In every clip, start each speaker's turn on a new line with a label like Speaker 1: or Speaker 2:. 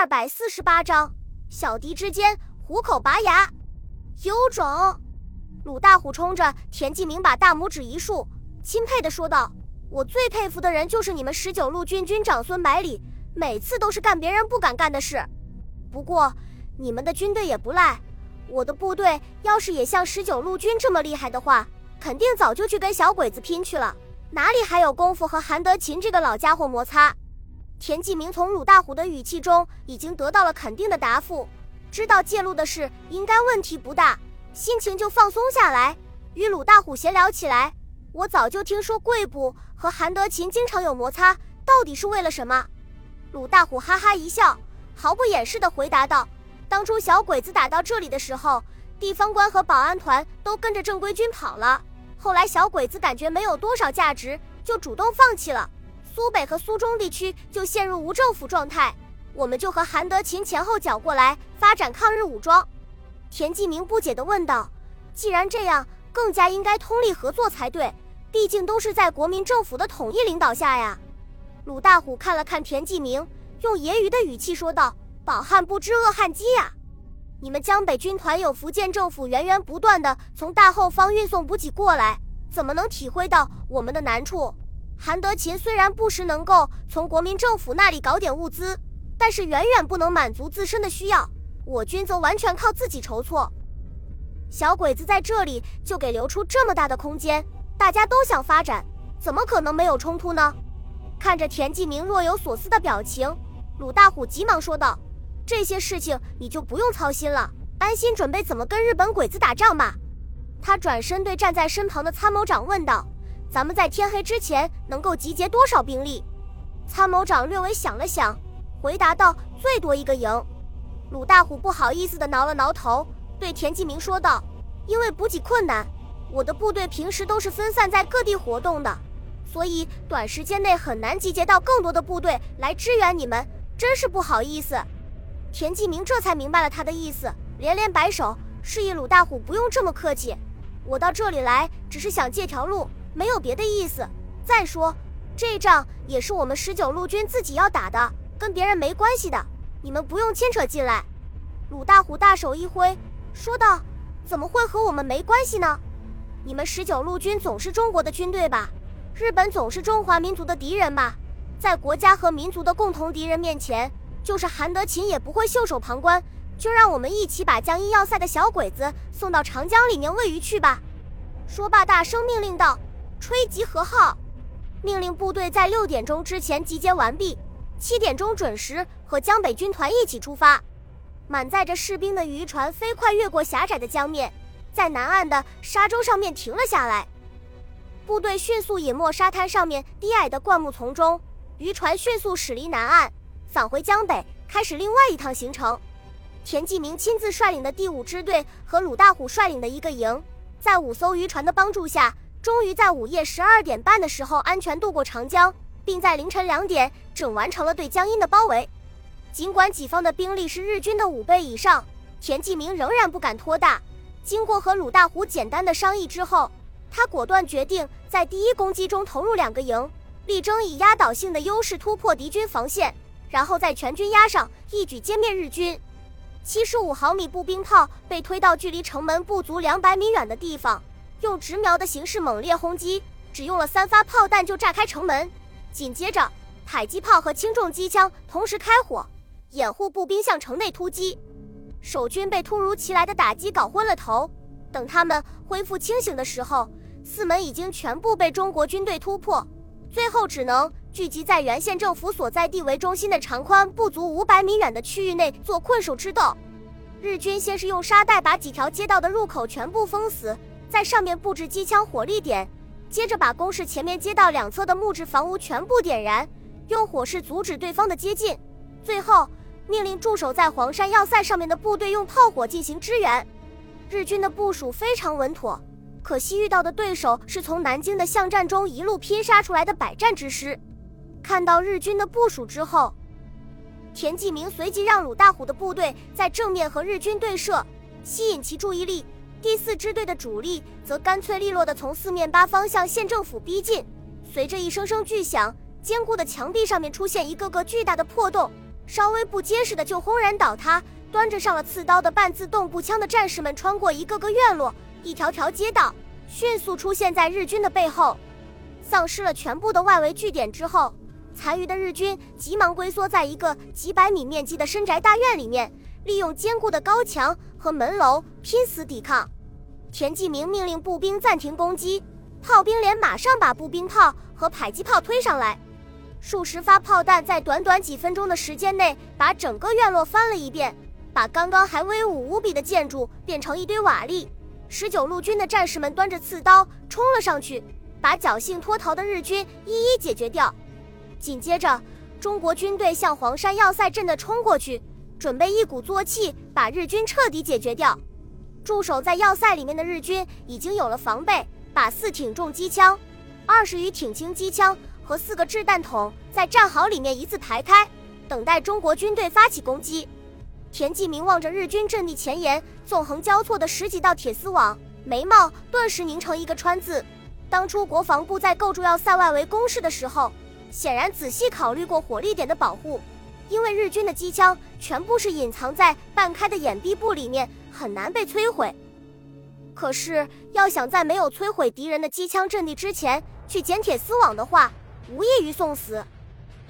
Speaker 1: 二百四十八章，小敌之间虎口拔牙，有种！鲁大虎冲着田继明把大拇指一竖，钦佩的说道：“我最佩服的人就是你们十九路军军长孙百里，每次都是干别人不敢干的事。不过你们的军队也不赖，我的部队要是也像十九路军这么厉害的话，肯定早就去跟小鬼子拼去了，哪里还有功夫和韩德勤这个老家伙摩擦？”田继明从鲁大虎的语气中已经得到了肯定的答复，知道介入的事应该问题不大，心情就放松下来，与鲁大虎闲聊起来。我早就听说贵部和韩德勤经常有摩擦，到底是为了什么？鲁大虎哈哈一笑，毫不掩饰地回答道：“当初小鬼子打到这里的时候，地方官和保安团都跟着正规军跑了，后来小鬼子感觉没有多少价值，就主动放弃了。”苏北和苏中地区就陷入无政府状态，我们就和韩德勤前后脚过来发展抗日武装。田继明不解地问道：“既然这样，更加应该通力合作才对，毕竟都是在国民政府的统一领导下呀。”鲁大虎看了看田继明，用揶揄的语气说道：“饱汉不知饿汉饥呀！你们江北军团有福建政府源源不断的从大后方运送补给过来，怎么能体会到我们的难处？”韩德勤虽然不时能够从国民政府那里搞点物资，但是远远不能满足自身的需要。我军则完全靠自己筹措。小鬼子在这里就给留出这么大的空间，大家都想发展，怎么可能没有冲突呢？看着田继明若有所思的表情，鲁大虎急忙说道：“这些事情你就不用操心了，安心准备怎么跟日本鬼子打仗吧。”他转身对站在身旁的参谋长问道。咱们在天黑之前能够集结多少兵力？参谋长略微想了想，回答道：“最多一个营。”鲁大虎不好意思地挠了挠头，对田继明说道：“因为补给困难，我的部队平时都是分散在各地活动的，所以短时间内很难集结到更多的部队来支援你们，真是不好意思。”田继明这才明白了他的意思，连连摆手，示意鲁大虎不用这么客气。我到这里来，只是想借条路。没有别的意思。再说，这仗也是我们十九路军自己要打的，跟别人没关系的，你们不用牵扯进来。鲁大虎大手一挥，说道：“怎么会和我们没关系呢？你们十九路军总是中国的军队吧？日本总是中华民族的敌人吧？在国家和民族的共同敌人面前，就是韩德勤也不会袖手旁观。就让我们一起把江阴要塞的小鬼子送到长江里面喂鱼去吧。”说罢，大声命令道。吹集合号，命令部队在六点钟之前集结完毕，七点钟准时和江北军团一起出发。满载着士兵的渔船飞快越过狭窄的江面，在南岸的沙洲上面停了下来。部队迅速隐没沙滩上面低矮的灌木丛中，渔船迅速驶离南岸，返回江北，开始另外一趟行程。田继明亲自率领的第五支队和鲁大虎率领的一个营，在五艘渔船的帮助下。终于在午夜十二点半的时候安全渡过长江，并在凌晨两点整完成了对江阴的包围。尽管己方的兵力是日军的五倍以上，田继明仍然不敢托大。经过和鲁大虎简单的商议之后，他果断决定在第一攻击中投入两个营，力争以压倒性的优势突破敌军防线，然后在全军压上，一举歼灭日军。七十五毫米步兵炮被推到距离城门不足两百米远的地方。用直瞄的形式猛烈轰击，只用了三发炮弹就炸开城门。紧接着，迫击炮和轻重机枪同时开火，掩护步兵向城内突击。守军被突如其来的打击搞昏了头，等他们恢复清醒的时候，四门已经全部被中国军队突破，最后只能聚集在原县政府所在地为中心的长宽不足五百米远的区域内做困守之斗。日军先是用沙袋把几条街道的入口全部封死。在上面布置机枪火力点，接着把工事前面街道两侧的木质房屋全部点燃，用火势阻止对方的接近。最后命令驻守在黄山要塞上面的部队用炮火进行支援。日军的部署非常稳妥，可惜遇到的对手是从南京的巷战中一路拼杀出来的百战之师。看到日军的部署之后，田继明随即让鲁大虎的部队在正面和日军对射，吸引其注意力。第四支队的主力则干脆利落地从四面八方向县政府逼近。随着一声声巨响，坚固的墙壁上面出现一个个巨大的破洞，稍微不结实的就轰然倒塌。端着上了刺刀的半自动步枪的战士们穿过一个个院落、一条条街道，迅速出现在日军的背后。丧失了全部的外围据点之后，残余的日军急忙龟缩在一个几百米面积的深宅大院里面，利用坚固的高墙和门楼拼死抵抗。田纪明命令步兵暂停攻击，炮兵连马上把步兵炮和迫击炮推上来，数十发炮弹在短短几分钟的时间内把整个院落翻了一遍。把刚刚还威武无比的建筑变成一堆瓦砾。十九路军的战士们端着刺刀冲了上去，把侥幸脱逃的日军一一解决掉。紧接着，中国军队向黄山要塞阵的冲过去，准备一鼓作气把日军彻底解决掉。驻守在要塞里面的日军已经有了防备，把四挺重机枪、二十余挺轻机枪和四个掷弹筒在战壕里面一字排开，等待中国军队发起攻击。田纪明望着日军阵地前沿纵横交错的十几道铁丝网，眉毛顿时拧成一个川字。当初国防部在构筑要塞外围工事的时候，显然仔细考虑过火力点的保护，因为日军的机枪全部是隐藏在半开的掩蔽部里面，很难被摧毁。可是要想在没有摧毁敌人的机枪阵地之前去捡铁丝网的话，无异于送死。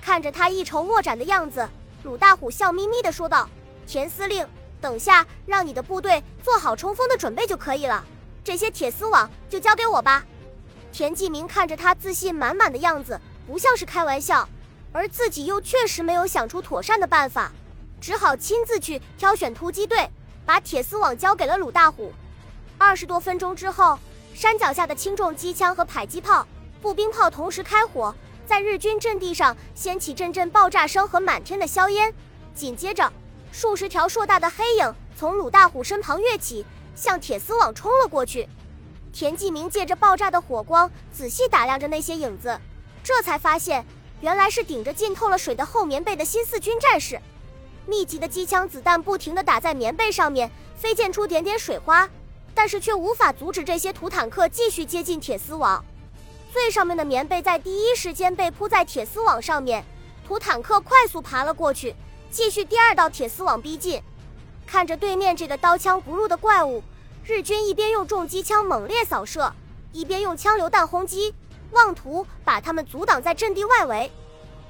Speaker 1: 看着他一筹莫展的样子，鲁大虎笑眯眯地说道。田司令，等下让你的部队做好冲锋的准备就可以了。这些铁丝网就交给我吧。田纪明看着他自信满满的样子，不像是开玩笑，而自己又确实没有想出妥善的办法，只好亲自去挑选突击队，把铁丝网交给了鲁大虎。二十多分钟之后，山脚下的轻重机枪和迫击炮、步兵炮同时开火，在日军阵地上掀起阵阵爆炸声和满天的硝烟，紧接着。数十条硕大的黑影从鲁大虎身旁跃起，向铁丝网冲了过去。田纪明借着爆炸的火光，仔细打量着那些影子，这才发现，原来是顶着浸透了水的厚棉被的新四军战士。密集的机枪子弹不停地打在棉被上面，飞溅出点点水花，但是却无法阻止这些土坦克继续接近铁丝网。最上面的棉被在第一时间被铺在铁丝网上面，土坦克快速爬了过去。继续第二道铁丝网逼近，看着对面这个刀枪不入的怪物，日军一边用重机枪猛烈扫射，一边用枪榴弹轰击，妄图把他们阻挡在阵地外围。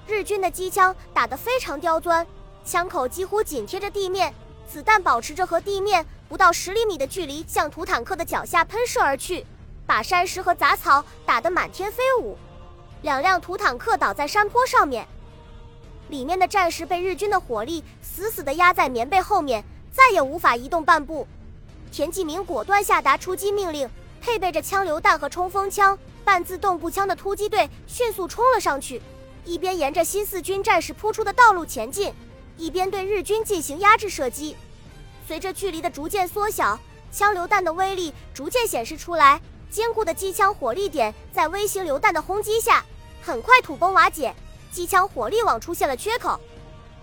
Speaker 1: 日军的机枪打得非常刁钻，枪口几乎紧贴着地面，子弹保持着和地面不到十厘米的距离，向土坦克的脚下喷射而去，把山石和杂草打得满天飞舞。两辆土坦克倒在山坡上面。里面的战士被日军的火力死死地压在棉被后面，再也无法移动半步。田纪明果断下达出击命令，配备着枪榴弹和冲锋枪、半自动步枪的突击队迅速冲了上去，一边沿着新四军战士铺出的道路前进，一边对日军进行压制射击。随着距离的逐渐缩小，枪榴弹的威力逐渐显示出来，坚固的机枪火力点在微型榴弹的轰击下，很快土崩瓦解。机枪火力网出现了缺口，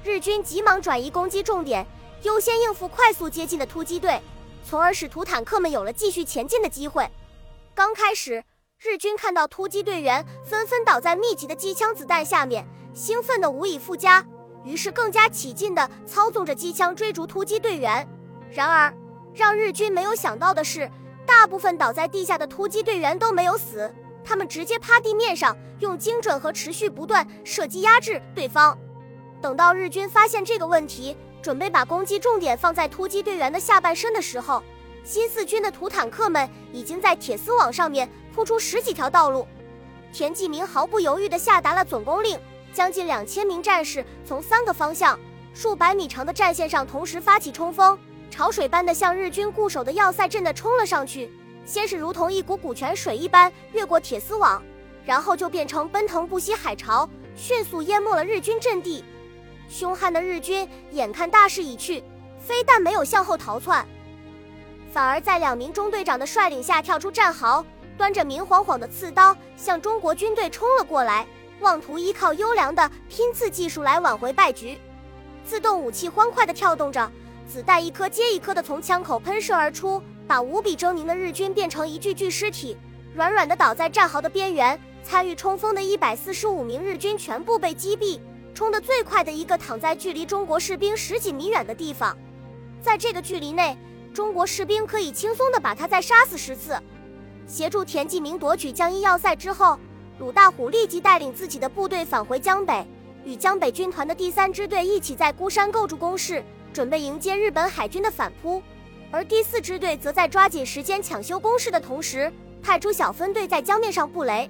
Speaker 1: 日军急忙转移攻击重点，优先应付快速接近的突击队，从而使土坦克们有了继续前进的机会。刚开始，日军看到突击队员纷纷倒在密集的机枪子弹下面，兴奋的无以复加，于是更加起劲地操纵着机枪追逐突击队员。然而，让日军没有想到的是，大部分倒在地下的突击队员都没有死。他们直接趴地面上，用精准和持续不断射击压制对方。等到日军发现这个问题，准备把攻击重点放在突击队员的下半身的时候，新四军的土坦克们已经在铁丝网上面铺出十几条道路。田纪明毫不犹豫地下达了总攻令，将近两千名战士从三个方向、数百米长的战线上同时发起冲锋，潮水般的向日军固守的要塞阵的冲了上去。先是如同一股股泉水一般越过铁丝网，然后就变成奔腾不息海潮，迅速淹没了日军阵地。凶悍的日军眼看大势已去，非但没有向后逃窜，反而在两名中队长的率领下跳出战壕，端着明晃晃的刺刀向中国军队冲了过来，妄图依靠优良的拼刺技术来挽回败局。自动武器欢快地跳动着，子弹一颗接一颗地从枪口喷射而出。把无比狰狞的日军变成一具具尸体，软软的倒在战壕的边缘。参与冲锋的一百四十五名日军全部被击毙，冲得最快的一个躺在距离中国士兵十几米远的地方，在这个距离内，中国士兵可以轻松地把他再杀死十次。协助田纪明夺取江阴要塞之后，鲁大虎立即带领自己的部队返回江北，与江北军团的第三支队一起在孤山构筑工事，准备迎接日本海军的反扑。而第四支队则在抓紧时间抢修工事的同时，派出小分队在江面上布雷。